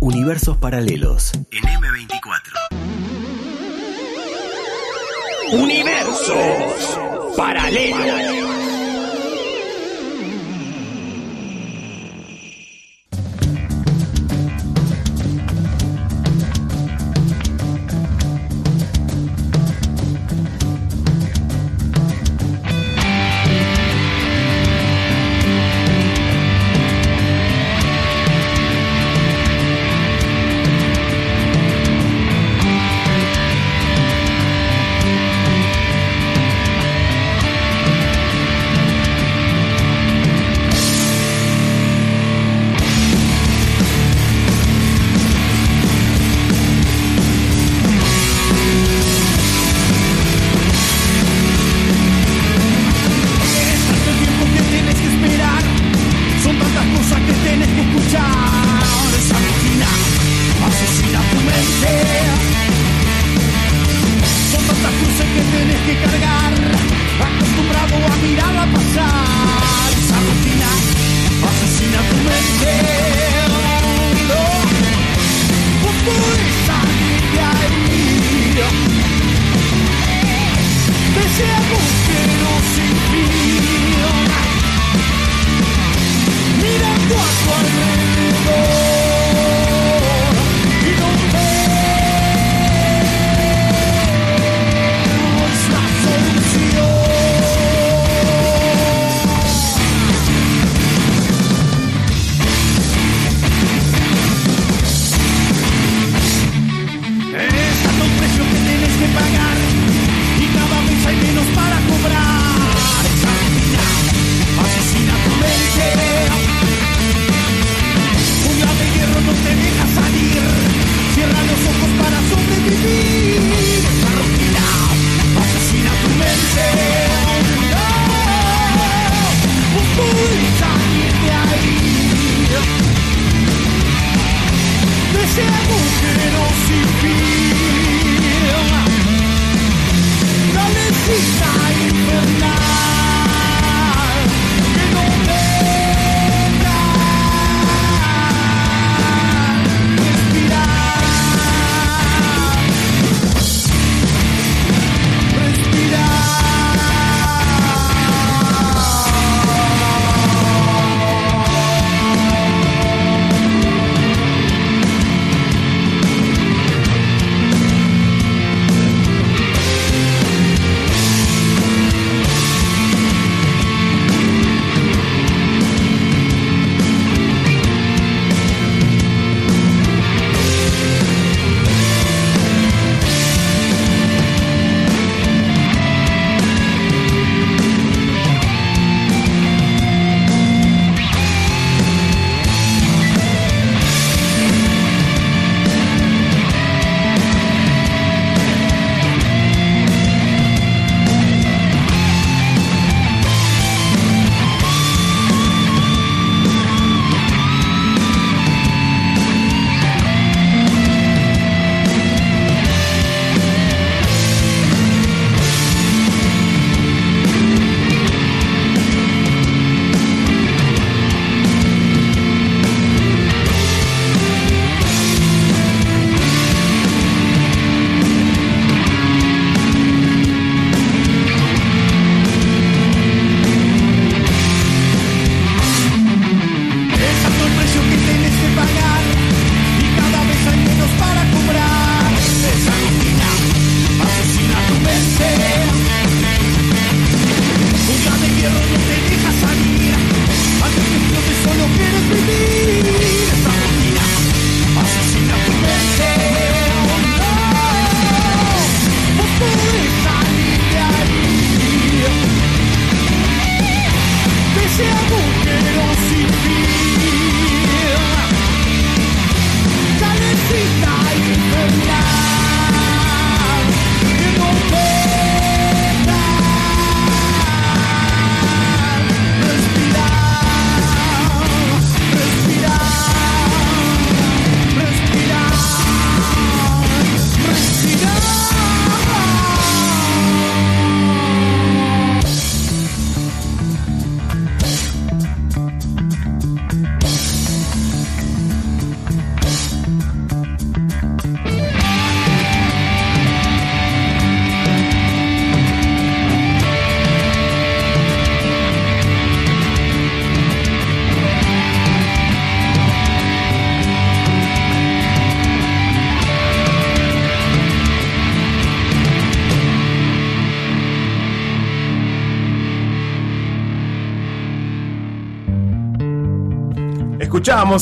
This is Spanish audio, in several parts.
Universos paralelos en M24. Universos paralelos.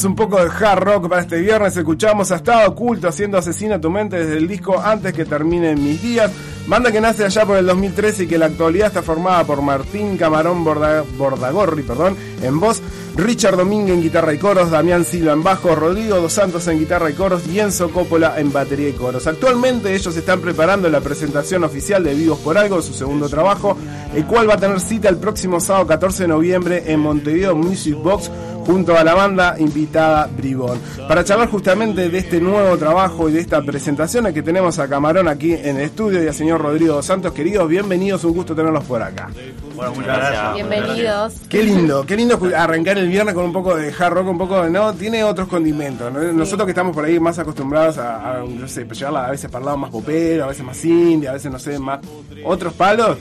Un poco de hard rock para este viernes. Escuchamos a Estado Oculto haciendo Asesina tu mente desde el disco Antes que terminen mis días. Banda que nace allá por el 2013 y que en la actualidad está formada por Martín Camarón Bordagorri perdón, en voz, Richard Domínguez en guitarra y coros, Damián Silva en bajo, Rodrigo Dos Santos en guitarra y coros y Enzo Coppola en batería y coros. Actualmente ellos están preparando la presentación oficial de Vivos por Algo, su segundo trabajo, el cual va a tener cita el próximo sábado 14 de noviembre en Montevideo Music Box junto a la banda invitada Bribón. Para charlar justamente de este nuevo trabajo y de esta presentación que tenemos a Camarón aquí en el estudio y al señor Rodrigo Santos, queridos, bienvenidos, un gusto tenerlos por acá. Bueno, muchas gracias. Bienvenidos. Qué lindo, qué lindo arrancar el viernes con un poco de hard rock, un poco de, no, tiene otros condimentos. Nosotros que estamos por ahí más acostumbrados a, no sé, llevarla a veces para el lado más popero, a veces más indie, a veces no sé, más otros palos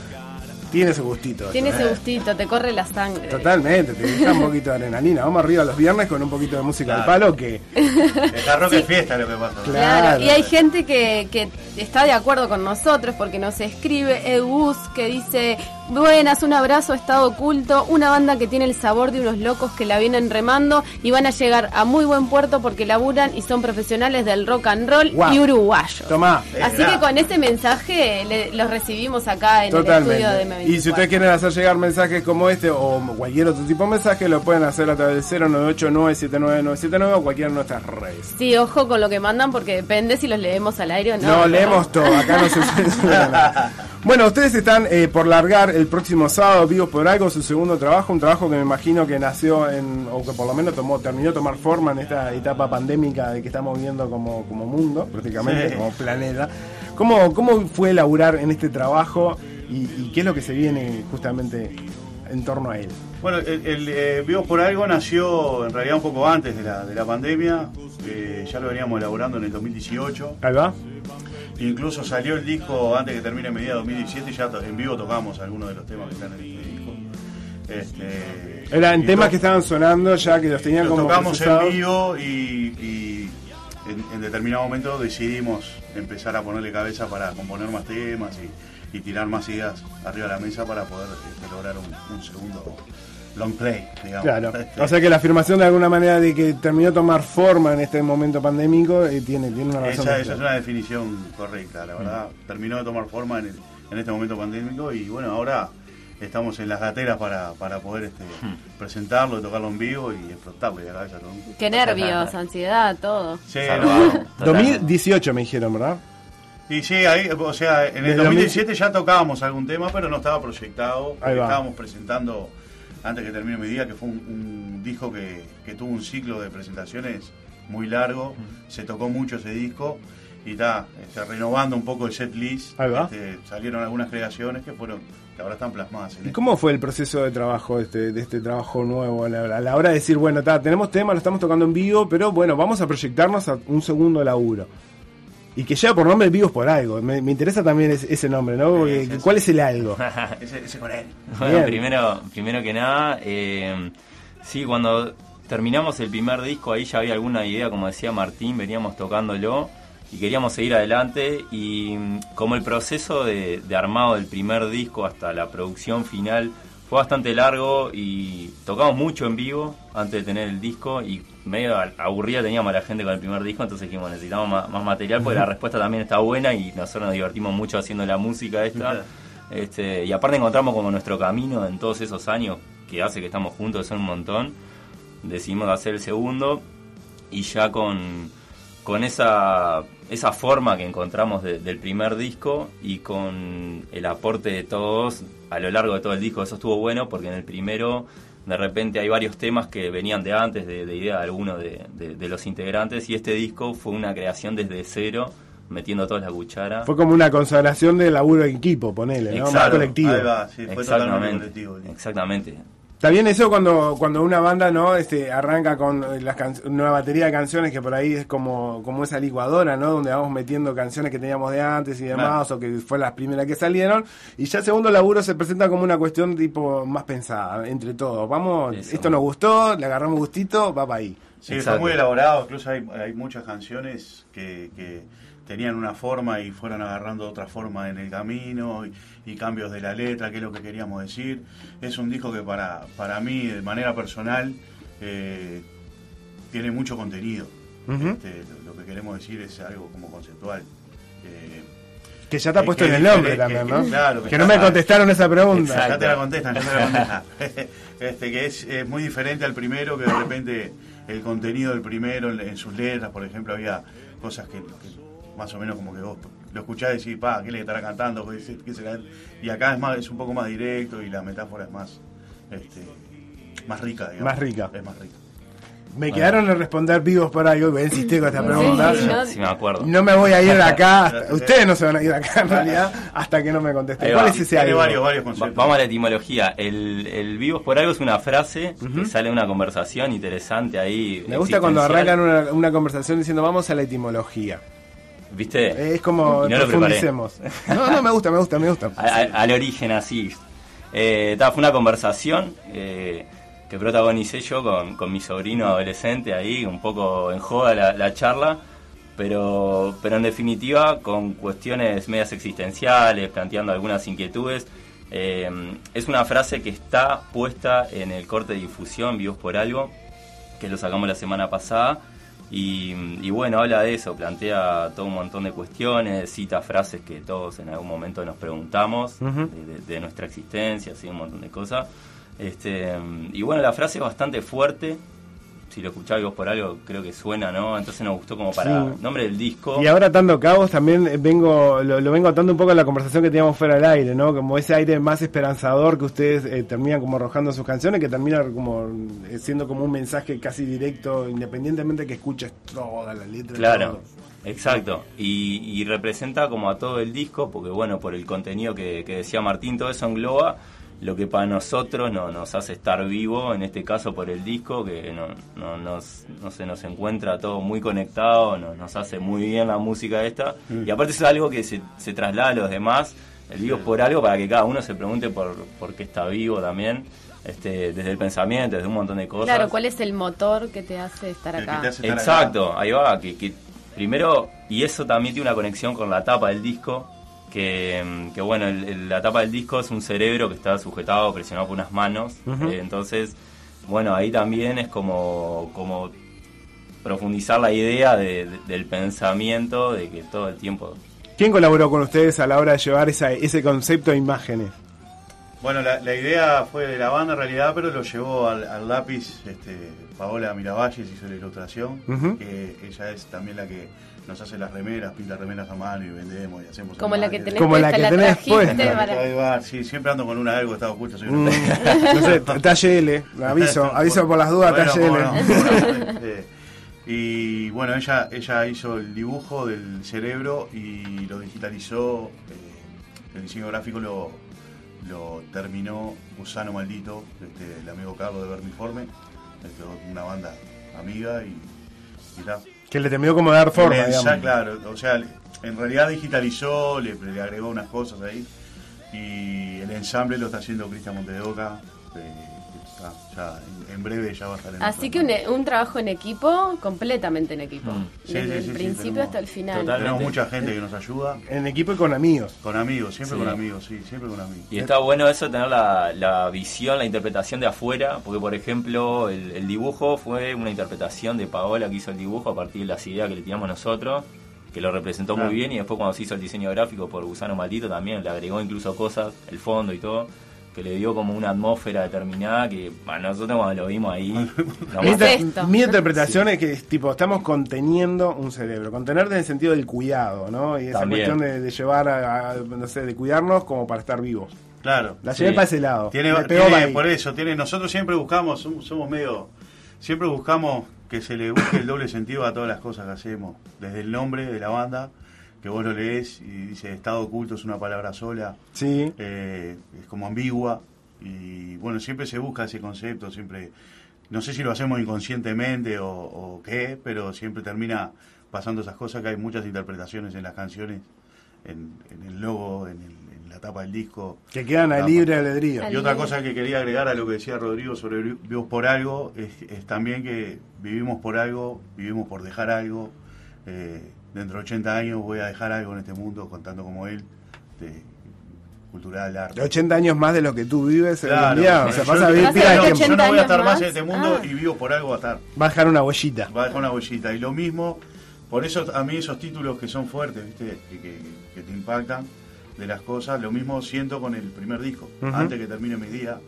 tiene ese gustito. Tiene ese gustito, te corre la sangre. Totalmente, te deja un poquito de adrenalina. Vamos arriba los viernes con un poquito de música al palo que. El rock es fiesta lo que pasa. Claro. y hay gente que, que está de acuerdo con nosotros porque nos escribe Egus que dice Buenas, un abrazo, Estado Oculto, una banda que tiene el sabor de unos locos que la vienen remando y van a llegar a muy buen puerto porque laburan y son profesionales del rock and roll y uruguayo. Tomá. Así que con ese mensaje los recibimos acá en el estudio de m Y si ustedes quieren hacer llegar mensajes como este o cualquier otro tipo de mensaje, lo pueden hacer a través del 098-979-979 o cualquiera de nuestras redes. Sí, ojo con lo que mandan porque depende si los leemos al aire o no. No, leemos todo, acá no se nada. Bueno, ustedes están eh, por largar el próximo sábado Vivos por Algo, su segundo trabajo, un trabajo que me imagino que nació en, o que por lo menos tomó, terminó de tomar forma en esta etapa pandémica de que estamos viviendo como, como mundo, prácticamente, como planeta. ¿Cómo, ¿Cómo fue laburar en este trabajo y, qué es lo que se viene justamente en torno a él? Bueno, el, eh, Vivos por Algo nació en realidad un poco antes de la, de la pandemia, eh, ya lo veníamos elaborando en el 2018. Ahí va. Incluso salió el disco antes que termine media 2017 y ya en vivo tocamos algunos de los temas que están en el disco. Este, Eran temas que estaban sonando ya que los tenían como tocamos en vivo y, en, determinado momento decidimos empezar a ponerle cabeza para componer más temas y, tirar más ideas arriba de la mesa para poder este, lograr un segundo long play, digamos. Claro. O sea que la afirmación de alguna manera de que terminó de tomar forma en este momento pandémico eh, tiene, tiene una razón. Esa, esa, es una definición correcta, la verdad. Terminó de tomar forma en, en este momento pandémico y bueno, ahora estamos en las gateras para, para poder este, hmm. presentarlo, tocarlo en vivo y explotarlo. Y a Qué nervios, ansiedad, todo. Sí, 2018 me dijeron, ¿verdad? Y sí, ahí, o sea, en el 2017 ya tocábamos algún tema, pero no estaba proyectado. Estábamos presentando antes que termine mi día, que fue un, disco que, tuvo un ciclo de presentaciones muy largo, se tocó mucho ese disco y está este, renovando un poco el set list. Este, salieron algunas creaciones que fueron que ahora están plasmadas. ¿Y cómo fue el proceso de trabajo este, de este trabajo nuevo a la, hora de decir, bueno, tenemos tema, lo estamos tocando en vivo, pero bueno, vamos a proyectarnos a un segundo laburo? Y que lleva por nombre Vivos por Algo. Me, interesa también ese, nombre, ¿no? ¿Cuál es el algo? ese, con él. Bueno, primero, primero que nada, eh, sí, cuando terminamos el primer disco, ahí ya había alguna idea, como decía Martín, veníamos tocándolo y queríamos seguir adelante y mm, como el proceso de, de armado del primer disco hasta la producción final fue bastante largo y tocamos mucho en vivo antes de tener el disco y medio aburrida teníamos a la gente con el primer disco, entonces dijimos necesitamos más, material porque la respuesta también está buena y nosotros nos divertimos mucho haciendo la música esta. Este, y aparte encontramos como nuestro camino en todos esos años que hace que estamos juntos, son un montón. Decidimos hacer el segundo y ya con, con esa esa forma que encontramos del primer disco y con el aporte de todos a lo largo de todo el disco. Eso estuvo bueno porque en el primero de repente hay varios temas que venían de antes, de, idea de alguno de, los integrantes y este disco fue una creación desde cero metiendo toda la cuchara. Fue como una consagración de laburo en equipo, ponele, ¿no? Más colectivo. Exactamente. Exactamente. Está bien eso cuando, cuando una banda no este, arranca con una batería de canciones que por ahí es como, como esa licuadora, ¿no? Donde vamos metiendo canciones que teníamos de antes y demás, o que fue las primeras que salieron. Y ya el segundo laburo se presenta como una cuestión tipo más pensada, entre todos. Vamos, esto nos gustó, le agarramos gustito, va para ahí. Sí, está muy elaborado. Incluso hay, hay muchas canciones que, que tenían una forma y fueron agarrando otra forma en el camino y, cambios de la letra, que es lo que queríamos decir. Es un disco que para, para mí, de manera personal, eh, tiene mucho contenido. Este, lo, que queremos decir es algo como conceptual. Eh, que ya está puesto en el nombre también, ¿no? Claro, que, no me contestaron esa pregunta. Ya te la contestan, ya te la contestan. este, que es, muy diferente al primero, que de repente el contenido del primero en, sus letras, por ejemplo, había cosas que, más o menos como que vos lo escuchás y decís, pa, ¿qué le estará cantando? Y acá es más es un poco más directo y la metáfora es más este, más rica, digamos. Más rica. Es más rica. Me quedaron a responder vivos por algo, voy a insistir con esta pregunta. Sí, me acuerdo. No me voy a ir de acá, ustedes no se van a ir de acá en realidad, hasta que no me contesten. ¿Cuál es ese algo? Varios, varios conceptos. Vamos a la etimología. El, el vivos por algo es una frase que sale de una conversación interesante ahí. Me gusta cuando arrancan una, una conversación diciendo vamos a la etimología. ¿Viste? Es como no profundicemos. No, no, me gusta, me gusta, me gusta. al origen así. Eh, fue una conversación eh, que protagonicé yo con, con, mi sobrino adolescente ahí, un poco en joda la, charla, pero, pero en definitiva con cuestiones medias existenciales, planteando algunas inquietudes. Eh, es una frase que está puesta en el corte de difusión Vivos por Algo, que lo sacamos la semana pasada. Y, bueno, habla de eso, plantea todo un montón de cuestiones, cita frases que todos en algún momento nos preguntamos de, nuestra existencia, así un montón de cosas. Este, y bueno, la frase es bastante fuerte. Si lo escucháis vos por algo, creo que suena, ¿no? Entonces nos gustó como para nombre del disco. Y ahora atando cabos también vengo lo, vengo atando un poco a la conversación que teníamos fuera del aire, ¿no? Como ese aire más esperanzador que ustedes eh, terminan como arrojando sus canciones, que termina como eh, siendo como un mensaje casi directo, independientemente que escuches toda la letra. Claro. Exacto, y, representa como a todo el disco, porque bueno, por el contenido que, que decía Martín, todo eso engloba lo que para nosotros no, nos hace estar vivo, en este caso por el disco, que no, no, nos, no se nos encuentra todo muy conectado, no, nos hace muy bien la música esta, mm. y aparte es algo que se, se traslada a los demás, el vivo es por algo para que cada uno se pregunte por, por qué está vivo también. Este, desde el pensamiento, desde un montón de cosas. Claro, ¿cuál es el motor que te hace estar acá? Exacto, ahí va, que, que primero, y eso también tiene una conexión con la tapa del disco, que, bueno, la tapa del disco es un cerebro que está sujetado, presionado por unas manos, eh, entonces, bueno, ahí también es como, como profundizar la idea del pensamiento, de que todo el tiempo... ¿Quién colaboró con ustedes a la hora de llevar esa, ese concepto a imágenes? Bueno, la, idea fue de la banda en realidad, pero lo llevó al, lápiz este, Paola Miravalles, hizo la ilustración, que ella es también la que nos hace las remeras, pinta remeras a mano y vendemos y hacemos. Como la que tenés Como la que tenés puesta. Sí, siempre ando con una algo, estaba oculto. Soy mm. no sé, talle L, aviso, aviso por las dudas, bueno, L. y bueno, ella, ella hizo el dibujo del cerebro y lo digitalizó. Eh, el diseño gráfico lo, lo terminó Gusano Maldito, este, el amigo Carlos de Vermiforme, este, una banda amiga y, y que le terminó como dar forma, digamos. claro, o sea, en realidad digitalizó, le, agregó unas cosas ahí. Y el ensamble lo está haciendo Cristian Montedoca. Eh, ya, en, breve ya va a estar en Así que un, un, trabajo en equipo, completamente en equipo. Mm. Desde el principio hasta el final. Tenemos mucha gente que nos ayuda. En equipo y con amigos. Con amigos, siempre con amigos, sí, siempre con amigos. Y está bueno eso, tener la, la visión, la interpretación de afuera, porque por ejemplo el, dibujo fue una interpretación de Paola que hizo el dibujo a partir de las ideas que le tiramos nosotros que lo representó muy bien y después cuando se hizo el diseño gráfico por Gusano Maldito también le agregó incluso cosas, el fondo y todo que le dio como una atmósfera determinada que a nosotros cuando lo vimos ahí... mi, interpretación es que tipo estamos conteniendo un cerebro, contener en el sentido del cuidado, ¿no? Y esa cuestión de, llevar a, no sé, de cuidarnos como para estar vivos. Claro. La llevé para ese lado. Tiene, por eso, tiene, nosotros siempre buscamos, somos medio, siempre buscamos que se le busque el doble sentido a todas las cosas que hacemos, desde el nombre de la banda que vos lo lees y dice estado oculto es una palabra sola. Sí. Eh, es como ambigua. Y bueno, siempre se busca ese concepto, siempre. No sé si lo hacemos inconscientemente o, qué, pero siempre termina pasando esas cosas que hay muchas interpretaciones en las canciones, en, el logo, en, la tapa del disco. Que quedan a libre albedrío. Y otra cosa que quería agregar a lo que decía Rodrigo sobre vivos por algo, es, también que vivimos por algo, vivimos por dejar algo. Eh, dentro de 80 años voy a dejar algo en este mundo contando como él, cultural, el arte. 80 años más de lo que tú vives claro, el día. O sea, vas a vivir de. Yo no voy a estar más, más en este mundo ah. y vivo por algo a estar. Va a dejar una huellita. Va a dejar una huellita. Y lo mismo, por eso a mí esos títulos que son fuertes, ¿viste? Que, que, que te impactan de las cosas, lo mismo siento con el primer disco. Uh -huh. Antes que termine mi día,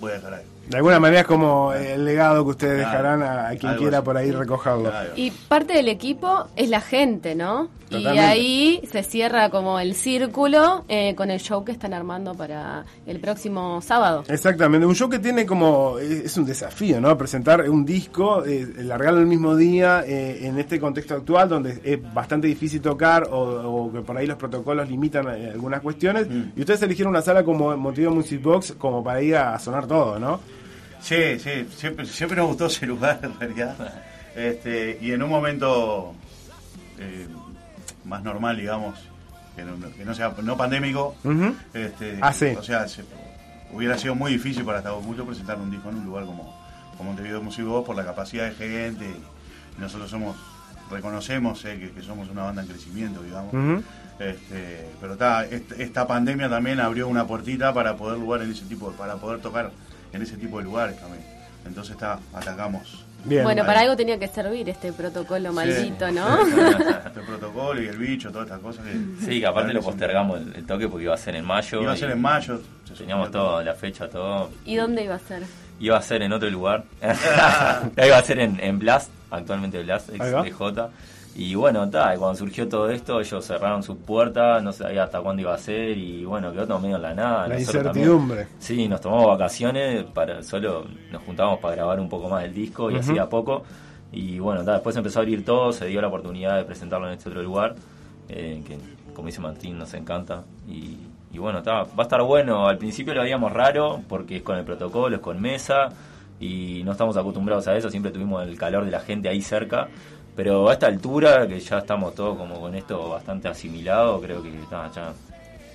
voy a dejar ahí. De alguna manera es como el legado que ustedes claro, dejarán a, a quien quiera así. por ahí recogerlo. Claro. Y parte del equipo es la gente, ¿no? Totalmente. Y ahí se cierra como el círculo eh, con el show que están armando para el próximo sábado. Exactamente, un show que tiene como, es un desafío, ¿no? Presentar un disco, eh, largarlo el mismo día eh, en este contexto actual donde es bastante difícil tocar o, o que por ahí los protocolos limitan eh, algunas cuestiones. Mm. Y ustedes eligieron una sala como Motivo Music Box como para ir a sonar todo, ¿no? Sí, sí, siempre, siempre nos gustó ese lugar en realidad. Este, y en un momento eh, más normal, digamos, que no, que no sea no pandémico, uh -huh. este, ah, sí. o sea, se, hubiera sido muy difícil para Estado Oculto presentar un disco en un lugar como, como Montevideo Music Box por la capacidad de gente. Y nosotros somos, reconocemos eh, que, que, somos una banda en crecimiento, digamos. Uh -huh. este, pero ta, esta pandemia también abrió una puertita para poder lugar en ese tipo, para poder tocar en ese tipo de lugares también. Entonces está, atacamos. Bien, bueno, para algo tenía que servir este protocolo maldito, sí, ¿no? Sí, este protocolo y el bicho, todas estas cosas. Que, sí, que aparte lo postergamos el, el, toque porque iba a ser en mayo. Iba a ser en mayo. Teníamos todo, la fecha, todo. ¿Y dónde iba a ser? Iba a ser en otro lugar. iba a ser en, en Blast, actualmente Blast, ex DJ. Y bueno, ta, y cuando surgió todo esto, ellos cerraron sus puertas, no sabía hasta cuándo iba a ser, y bueno, quedó todo medio en la nada. La incertidumbre. También, sí, nos tomamos vacaciones, para solo nos juntamos para grabar un poco más del disco, y uh -huh. así a poco. Y bueno, ta, después empezó a abrir todo, se dio la oportunidad de presentarlo en este otro lugar, eh, que como dice Martín, nos encanta. Y, y bueno, ta, va a estar bueno. Al principio lo veíamos raro, porque es con el protocolo, es con mesa, y no estamos acostumbrados a eso, siempre tuvimos el calor de la gente ahí cerca pero a esta altura, que ya estamos todos como con esto bastante asimilado, creo que está ya.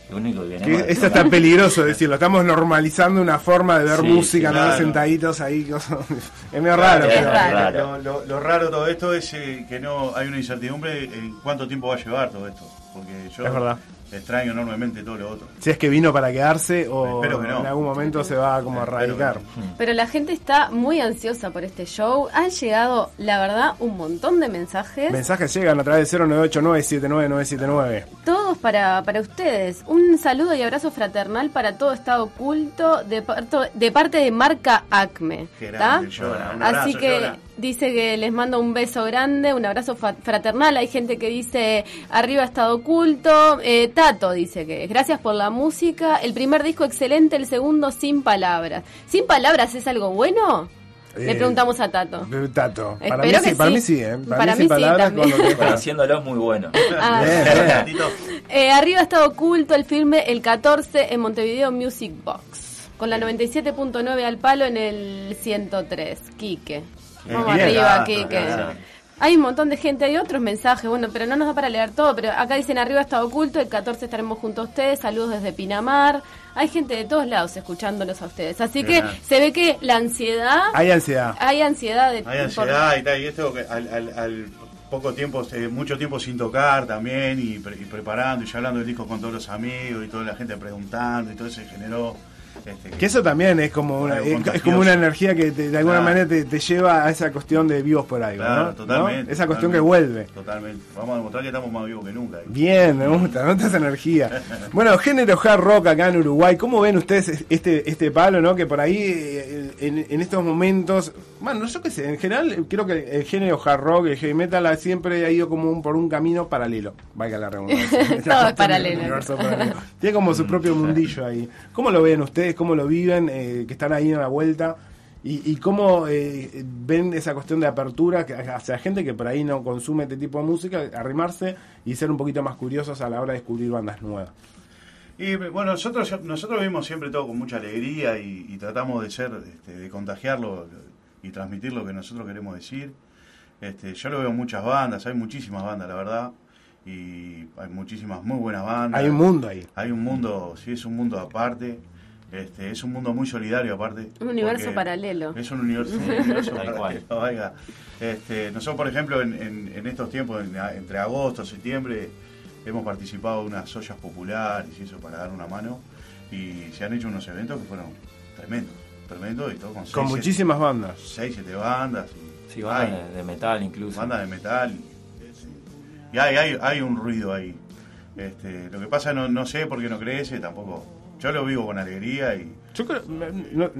Lo único que. Que esto está peligroso decirlo, estamos normalizando una forma de ver sí, música, claro. ¿no? Sentaditos ahí. es medio raro. Es raro. Lo, lo, lo, raro de todo esto es eh, que no hay una incertidumbre en cuánto tiempo va a llevar todo esto. Porque yo es verdad. Extraño enormemente todo lo otro. Si es que vino para quedarse o que no. en algún momento se va como a radicar. Pero la gente está muy ansiosa por este show. Han llegado, la verdad, un montón de mensajes. Mensajes llegan a través de 0989-79979. Todos para, para ustedes. Un saludo y abrazo fraternal para todo Estado oculto de, parto, de parte de Marca Acme. Grande, llora, Así que llora. Dice que les mando un beso grande, un abrazo fraternal. Hay gente que dice arriba Estado oculto. Eh, Tato dice que gracias por la música. El primer disco excelente, el segundo sin palabras. ¿Sin palabras es algo bueno? Le Eh, preguntamos a Tato. Tato. Para Espero mí, que sí, para mí sí, ¿eh? Para mí mí sin sí, palabras también. con Conociéndolo es muy bueno. Ah. Bien, bien. Eh, arriba está oculto el filme El 14 en Montevideo Music Box. Con la 97.9 al palo en el 103. Quique. Vamos Bien, arriba, gracias. Hay un montón de gente, hay otros mensajes, bueno, pero no nos da para leer todo, pero acá dicen arriba está oculto, el 14 estaremos junto a ustedes, saludos desde Pinamar. Hay gente de todos lados escuchándolos a ustedes. Así que se ve que la ansiedad, Hay ansiedad. hay ansiedad de Hay ansiedad y tal, y esto al, al- al poco tiempo, eh, mucho tiempo sin tocar también, y, pre- y preparando, y ya hablando del disco con todos los amigos, y toda la gente preguntando, y todo eso generó... Este, Que eso también es como una, es, como una energía que te- de alguna Claro. manera te, te lleva a esa cuestión de vivos por algo, Claro, ¿no? totalmente. ¿No? Esa cuestión totalmente, que vuelve. Totalmente. Vamos a demostrar que estamos más vivos que nunca. Bien, me gusta, me gusta esa energía. Bueno, género hard rock acá en Uruguay, ¿cómo ven ustedes este este palo, no? Que por ahí, eh, en, en estos momentos, bueno, yo qué sé, en general creo que el género hard rock, el heavy metal siempre ha ido como un- por un camino paralelo, vaya la redundancia. Todo es paralelo. Tiene como su propio mundillo ahí. ¿Cómo lo ven ustedes? ¿Cómo lo viven? Eh, que están ahí en la vuelta. ¿Y, y cómo eh, ven esa cuestión de apertura hacia gente que por ahí no consume este tipo de música, arrimarse y ser un poquito más curiosos a la hora de descubrir bandas nuevas? Y bueno, nosotros nosotros vimos siempre todo con mucha alegría y, y tratamos de ser, este, de contagiarlo y transmitir lo que nosotros queremos decir. Este, yo lo veo en muchas bandas, hay muchísimas bandas, la verdad, y hay muchísimas muy buenas bandas. Hay un mundo ahí. Hay un mundo, sí, es un mundo aparte. Este, es un mundo muy solidario aparte. Un universo porque paralelo. Es un universo, un universo Tal paralelo, oiga. Este, nosotros, por ejemplo, en, en- en estos tiempos, en- entre agosto y septiembre, hemos participado en unas ollas populares y eso para dar una mano. y se han hecho unos eventos que fueron tremendos, tremendos y todo con, con muchísimas bandas. Seis, siete bandas. Y, sí, bandas de, metal incluso. Bandas de metal. Y, hay, hay, hay un ruido ahí. Este, lo que pasa no, no sé por qué no crece, tampoco. Yo lo vivo con alegría y yo creo,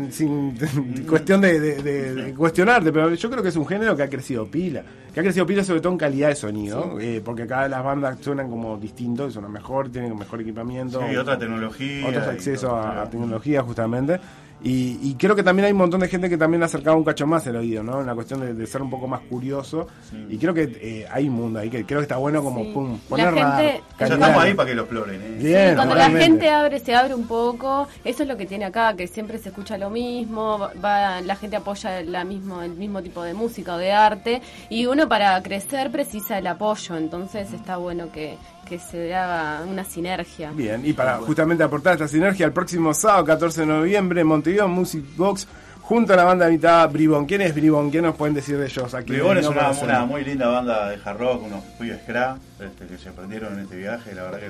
sin cuestión de, cuestionarte, pero yo creo que es un género que ha crecido pila. Que ha crecido pila sobre todo en calidad de sonido, eh, porque cada las bandas suenan como distintos, suenan mejor, tienen mejor equipamiento. Sí, otra tecnología. Otros accesos a, tecnología, justamente. Y, creo que también hay un montón de gente que también ha acercado un cacho más el oído, ¿no? En la cuestión de, ser un poco más curioso. Y creo que eh, hay un mundo ahí que creo que está bueno como pum, poner la gente, Ya estamos ahí para que lo exploren, ¿eh? cuando la gente abre, se abre un poco. Eso es lo que tiene acá, que siempre se escucha lo mismo, va, la gente apoya la mismo, el mismo tipo de música o de arte. Y uno para crecer precisa el apoyo, entonces está bueno que, que se haga una sinergia. Bien, y para justamente aportar esta sinergia, el próximo sábado, 14 de noviembre, en Montevideo Music Box, junto a la banda mitad Bribón. ¿Quién es Bribón? ¿Qué nos pueden decir de ellos aquí? Bribón es una, muy linda banda de hard rock, unos pibes scra, este, que se aprendieron en este viaje, la verdad que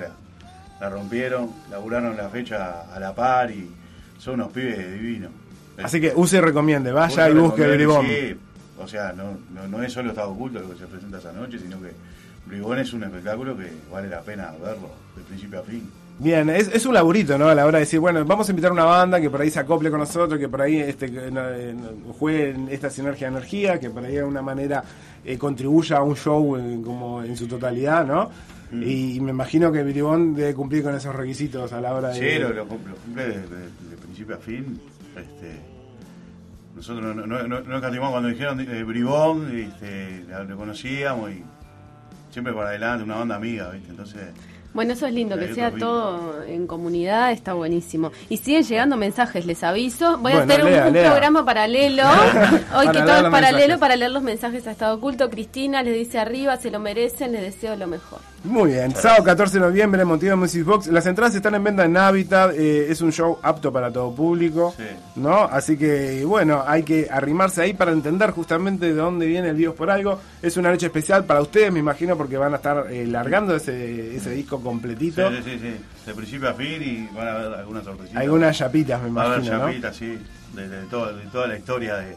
la, rompieron, laburaron la fecha a la par y son unos pibes divinos. Así que use y recomiende, vaya y busque Bribón. Sí, o sea, no, no, no es solo Estado Oculto lo que se presenta esa noche, sino que Bribón es un espectáculo que vale la pena verlo de principio a fin. Bien, es, es, un laburito, ¿no? A la hora de decir, bueno, vamos a invitar a una banda que por ahí se acople con nosotros, que por ahí este, eh, juegue en esta sinergia de energía, que por ahí de alguna manera eh, contribuya a un show en, como en su totalidad, ¿no? Mm. Y, me imagino que Bribón debe cumplir con esos requisitos a la hora de... Sí, lo, cumple, de, principio a fin. Este, nosotros no, no, no, cuando dijeron eh, Bribón, este, lo conocíamos y siempre para adelante, una banda amiga, ¿viste? Entonces... Bueno, eso es lindo, que sea todo en comunidad, está buenísimo. Y siguen llegando mensajes, les aviso. Voy a hacer un, programa paralelo, hoy que todo es paralelo, para leer los mensajes a Estado Oculto. Cristina les dice arriba, se lo merecen, les deseo lo mejor. Muy bien, sábado 14 de noviembre en Montevideo Music Box. Las entradas están en venta en Habitat, eh, es un show apto para todo público, ¿no? Así que, bueno, hay que arrimarse ahí para entender justamente de dónde viene el Vivos por Algo. Es una noche especial para ustedes, me imagino, porque van a estar eh, largando ese, ese disco completito. Sí, sí, sí, de principio a fin y van a ver algunas sorpresitas. Algunas chapitas, me imagino, Va a haber chapitas, sí, de, de toda la historia de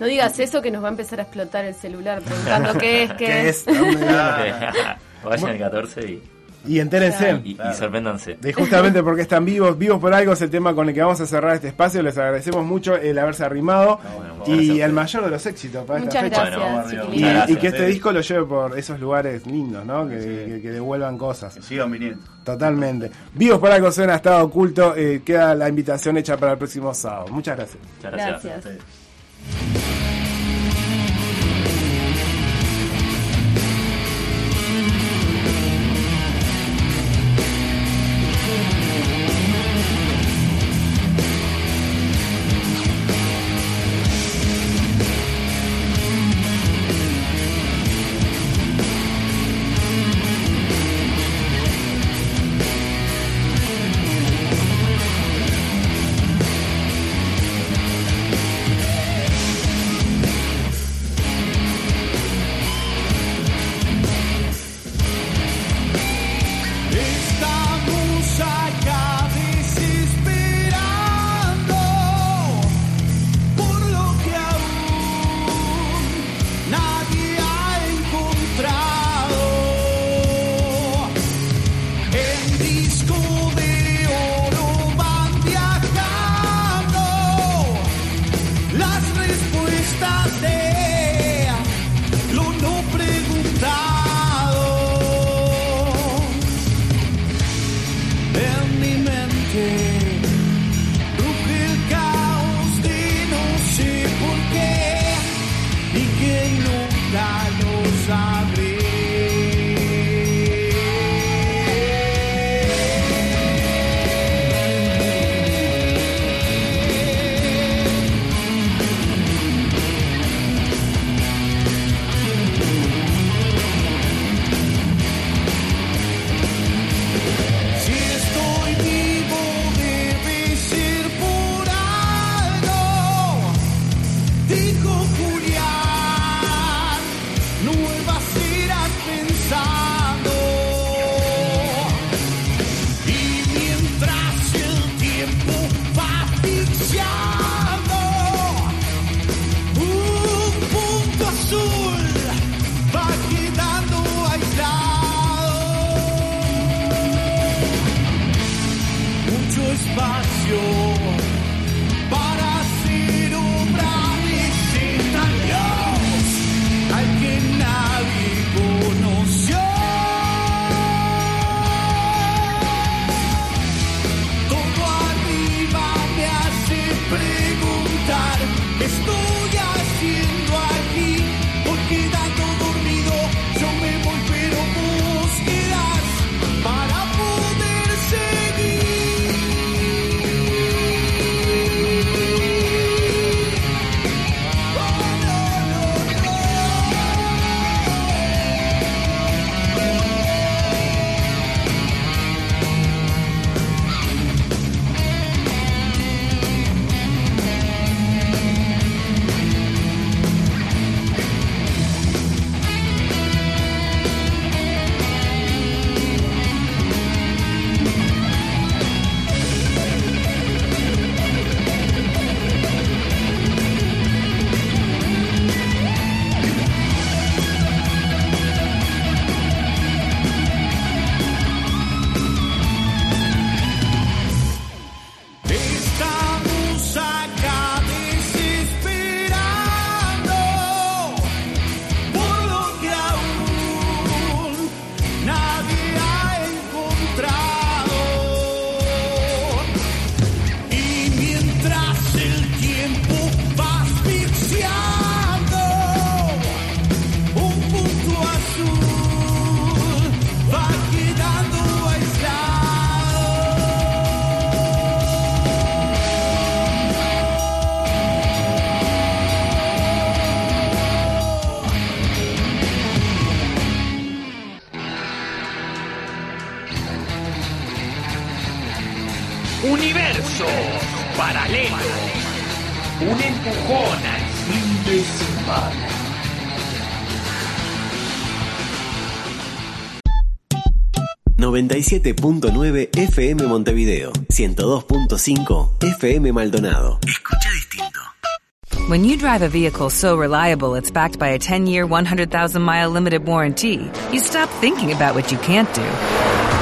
no digas eso que nos va a empezar a explotar el celular preguntando qué es, qué, es. Vayan el 14 y... Y entérense. Y, sorpréndanse. De justamente porque están vivos, vivos por algo, es el tema con el que vamos a cerrar este espacio. Les agradecemos mucho el haberse arrimado. y el mayor de los éxitos para esta fecha. Gracias, y, que este disco lo lleve por esos lugares lindos, ¿no? Que, devuelvan cosas. Que sigan viniendo. Totalmente. Vivos por algo suena estado oculto. Eh, queda la invitación hecha para el próximo sábado. Muchas gracias. Muchas gracias. gracias. Bye. Universo paralelo. Un empujón al fin de semana. ...97.9 FM Montevideo... ...102.5 FM Maldonado. Escucha distinto. When you drive a vehicle so reliable it's backed by a 10-year, 100,000-mile limited warranty... ...you stop thinking about what you can't do